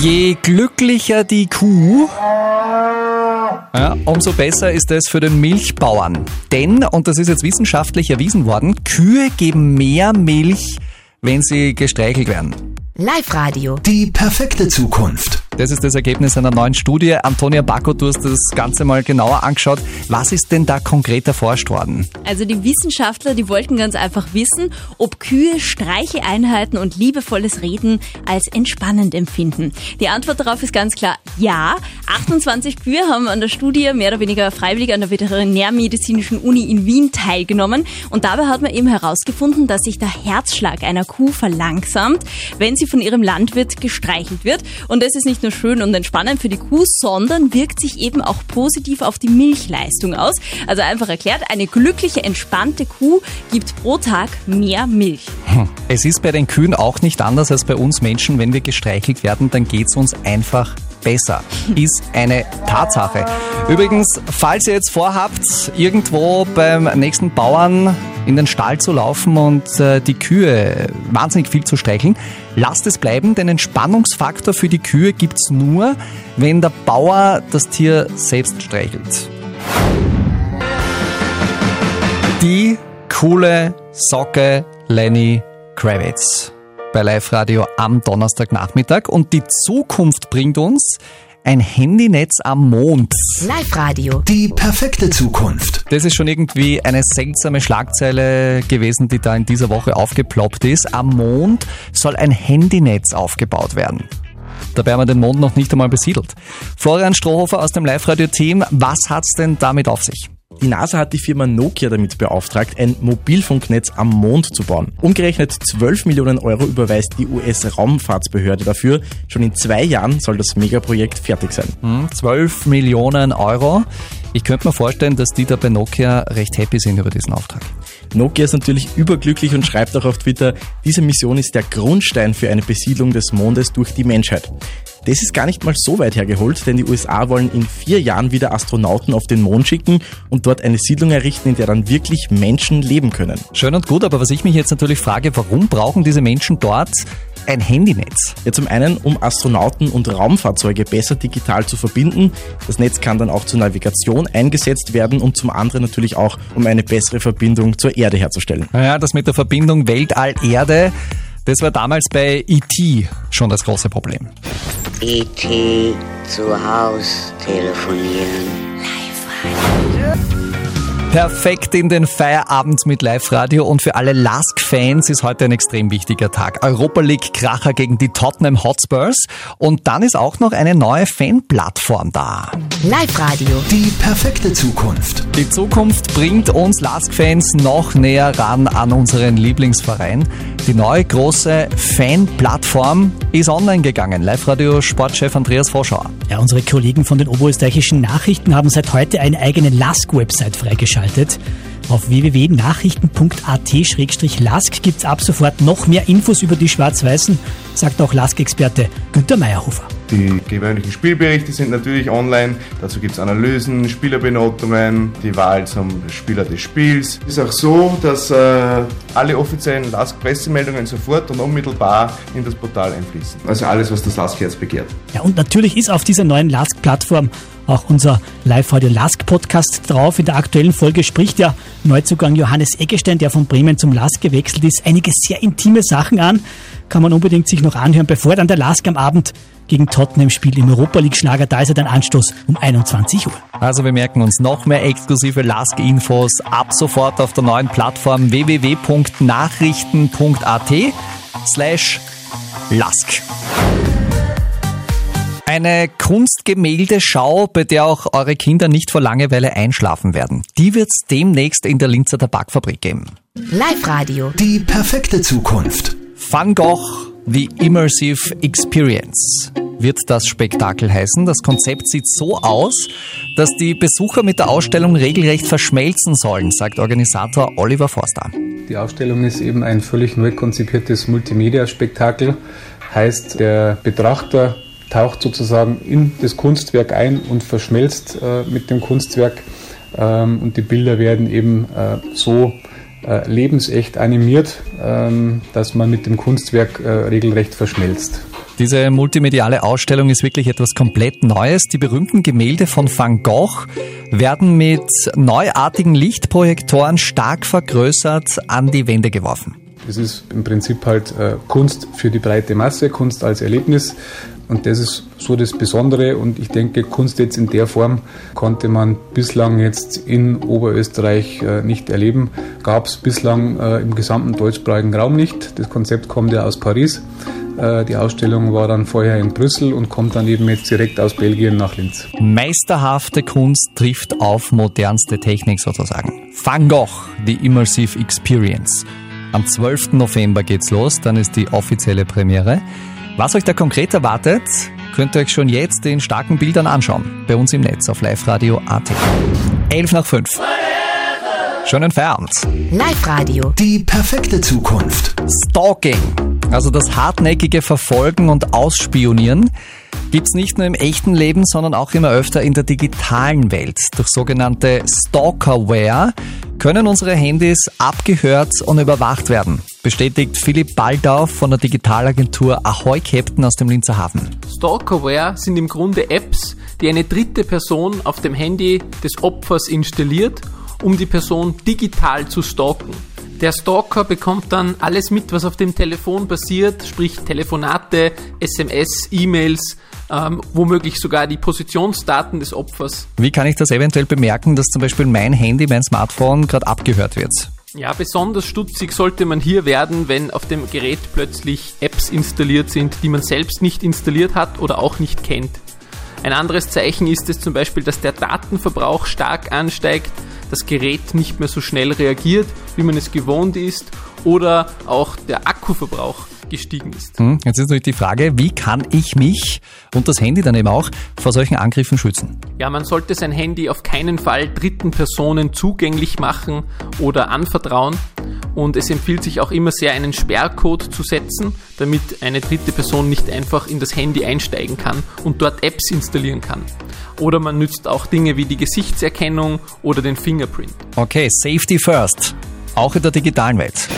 Je glücklicher die Kuh, ja, umso besser ist es für den Milchbauern. Denn, und das ist jetzt wissenschaftlich erwiesen worden, Kühe geben mehr Milch, wenn sie gestreichelt werden. Live-Radio. Die perfekte Zukunft. Das ist das Ergebnis einer neuen Studie. Antonia Bacco, du hast das Ganze mal genauer angeschaut. Was ist denn da konkret erforscht worden? Also die Wissenschaftler, die wollten ganz einfach wissen, ob Kühe Streicheeinheiten und liebevolles Reden als entspannend empfinden. Die Antwort darauf ist ganz klar ja. 28 Kühe haben an der Studie mehr oder weniger freiwillig an der Veterinärmedizinischen Uni in Wien teilgenommen. Und dabei hat man eben herausgefunden, dass sich der Herzschlag einer Kuh verlangsamt, wenn sie von ihrem Landwirt gestreichelt wird. Und das ist nicht nur schön und entspannend für die Kuh, sondern wirkt sich eben auch positiv auf die Milchleistung aus. Also einfach erklärt, eine glückliche, entspannte Kuh gibt pro Tag mehr Milch. Es ist bei den Kühen auch nicht anders als bei uns Menschen. Wenn wir gestreichelt werden, dann geht es uns einfach besser. Ist eine Tatsache. Übrigens, falls ihr jetzt vorhabt, irgendwo beim nächsten Bauern in den Stall zu laufen und äh, die Kühe wahnsinnig viel zu streicheln, lasst es bleiben. Den Entspannungsfaktor für die Kühe gibt's nur, wenn der Bauer das Tier selbst streichelt. Die coole Socke Lenny Kravitz bei Live Radio am Donnerstagnachmittag und die Zukunft bringt uns ein Handynetz am Mond. Live-Radio. Die perfekte Zukunft. Das ist schon irgendwie eine seltsame Schlagzeile gewesen, die da in dieser Woche aufgeploppt ist. Am Mond soll ein Handynetz aufgebaut werden. Dabei haben wir den Mond noch nicht einmal besiedelt. Florian Strohhofer aus dem Live-Radio-Team, was hat's denn damit auf sich? Die NASA hat die Firma Nokia damit beauftragt, ein Mobilfunknetz am Mond zu bauen. Umgerechnet 12 Millionen Euro überweist die US-Raumfahrtsbehörde dafür. Schon in zwei Jahren soll das Megaprojekt fertig sein. Hm, 12 Millionen Euro. Ich könnte mir vorstellen, dass die da bei Nokia recht happy sind über diesen Auftrag. Nokia ist natürlich überglücklich und schreibt auch auf Twitter, diese Mission ist der Grundstein für eine Besiedlung des Mondes durch die Menschheit. Das ist gar nicht mal so weit hergeholt, denn die USA wollen in vier Jahren wieder Astronauten auf den Mond schicken und dort eine Siedlung errichten, in der dann wirklich Menschen leben können. Schön und gut, aber was ich mich jetzt natürlich frage, warum brauchen diese Menschen dort ein Handynetz? Ja, zum einen, um Astronauten und Raumfahrzeuge besser digital zu verbinden. Das Netz kann dann auch zur Navigation eingesetzt werden und zum anderen natürlich auch, um eine bessere Verbindung zur Erde herzustellen. Naja, das mit der Verbindung Weltall-Erde, das war damals bei ET schon das große Problem. E.T. zu Haus telefonieren. Perfekt in den Feierabend mit Live-Radio und für alle Lask-Fans ist heute ein extrem wichtiger Tag. Europa League-Kracher gegen die Tottenham Hotspurs und dann ist auch noch eine neue Fan-Plattform da. Live-Radio. Die perfekte Zukunft. Die Zukunft bringt uns Lask-Fans noch näher ran an unseren Lieblingsverein. Die neue große Fan-Plattform ist online gegangen. Live-Radio-Sportchef Andreas Vorschauer. Ja, unsere Kollegen von den oberösterreichischen Nachrichten haben seit heute eine eigene Lask-Website freigeschaltet. Auf www.nachrichten.at-lask gibt es ab sofort noch mehr Infos über die Schwarz-Weißen, sagt auch Lask-Experte Günter Meyerhofer. Die gewöhnlichen Spielberichte sind natürlich online. Dazu gibt es Analysen, Spielerbenotungen, die Wahl zum Spieler des Spiels. Es ist auch so, dass äh, alle offiziellen LASK-Pressemeldungen sofort und unmittelbar in das Portal einfließen. Also alles, was das LASK-Herz begehrt. Ja, und natürlich ist auf dieser neuen Lask-Plattform auch unser Live-Radio Lask-Podcast drauf. In der aktuellen Folge spricht ja Neuzugang Johannes Eggestein, der von Bremen zum Lask gewechselt ist, einige sehr intime Sachen an. Kann man unbedingt sich noch anhören, bevor dann der Lask am Abend gegen Tottenham spielt im Europa League Schlager. Da ist er dann Anstoß um 21 Uhr. Also wir merken uns noch mehr exklusive Lask-Infos ab sofort auf der neuen Plattform www.nachrichten.at slash Lask. Eine Kunstgemäldeschau, bei der auch eure Kinder nicht vor Langeweile einschlafen werden. Die wird es demnächst in der Linzer Tabakfabrik geben. Live-Radio. Die perfekte Zukunft. Van Gogh, The Immersive Experience wird das Spektakel heißen. Das Konzept sieht so aus, dass die Besucher mit der Ausstellung regelrecht verschmelzen sollen, sagt Organisator Oliver Forster. Die Ausstellung ist eben ein völlig neu konzipiertes Multimedia-Spektakel. Heißt, der Betrachter taucht sozusagen in das Kunstwerk ein und verschmelzt äh, mit dem Kunstwerk. Ähm, und die Bilder werden eben äh, so äh, lebensecht animiert, ähm, dass man mit dem Kunstwerk äh, regelrecht verschmelzt. Diese multimediale Ausstellung ist wirklich etwas komplett Neues. Die berühmten Gemälde von Van Gogh werden mit neuartigen Lichtprojektoren stark vergrößert an die Wände geworfen. Es ist im Prinzip halt äh, Kunst für die breite Masse, Kunst als Erlebnis. Und das ist so das Besondere. Und ich denke, Kunst jetzt in der Form konnte man bislang jetzt in Oberösterreich äh, nicht erleben. Gab es bislang äh, im gesamten deutschsprachigen Raum nicht. Das Konzept kommt ja aus Paris. Äh, die Ausstellung war dann vorher in Brüssel und kommt dann eben jetzt direkt aus Belgien nach Linz. Meisterhafte Kunst trifft auf modernste Technik sozusagen. Van Gogh, die Immersive Experience. Am 12. November geht's los, dann ist die offizielle Premiere. Was euch da konkret erwartet, könnt ihr euch schon jetzt in starken Bildern anschauen. Bei uns im Netz auf Live Radio AT. 11 nach 5. Schön entfernt. Live-Radio. Die perfekte Zukunft. Stalking, also das hartnäckige Verfolgen und Ausspionieren, gibt's nicht nur im echten Leben, sondern auch immer öfter in der digitalen Welt. Durch sogenannte Stalkerware können unsere Handys abgehört und überwacht werden, bestätigt Philipp Baldau von der Digitalagentur Ahoy Captain aus dem Linzer Hafen. Stalkerware sind im Grunde Apps, die eine dritte Person auf dem Handy des Opfers installiert, um die Person digital zu stalken. Der Stalker bekommt dann alles mit, was auf dem Telefon passiert, sprich Telefonate, SMS, E-Mails, ähm, womöglich sogar die Positionsdaten des Opfers. Wie kann ich das eventuell bemerken, dass zum Beispiel mein Handy, mein Smartphone gerade abgehört wird? Ja, besonders stutzig sollte man hier werden, wenn auf dem Gerät plötzlich Apps installiert sind, die man selbst nicht installiert hat oder auch nicht kennt. Ein anderes Zeichen ist es zum Beispiel, dass der Datenverbrauch stark ansteigt, das Gerät nicht mehr so schnell reagiert, wie man es gewohnt ist, oder auch der Akkuverbrauch gestiegen ist. Hm, Jetzt ist natürlich die Frage, wie kann ich mich und das Handy dann eben auch vor solchen Angriffen schützen? Ja, man sollte sein Handy auf keinen Fall dritten Personen zugänglich machen oder anvertrauen. Und es empfiehlt sich auch immer sehr, einen Sperrcode zu setzen, damit eine dritte Person nicht einfach in das Handy einsteigen kann und dort Apps installieren kann. Oder man nützt auch Dinge wie die Gesichtserkennung oder den Fingerprint. Okay, Safety first. Auch in der digitalen Welt.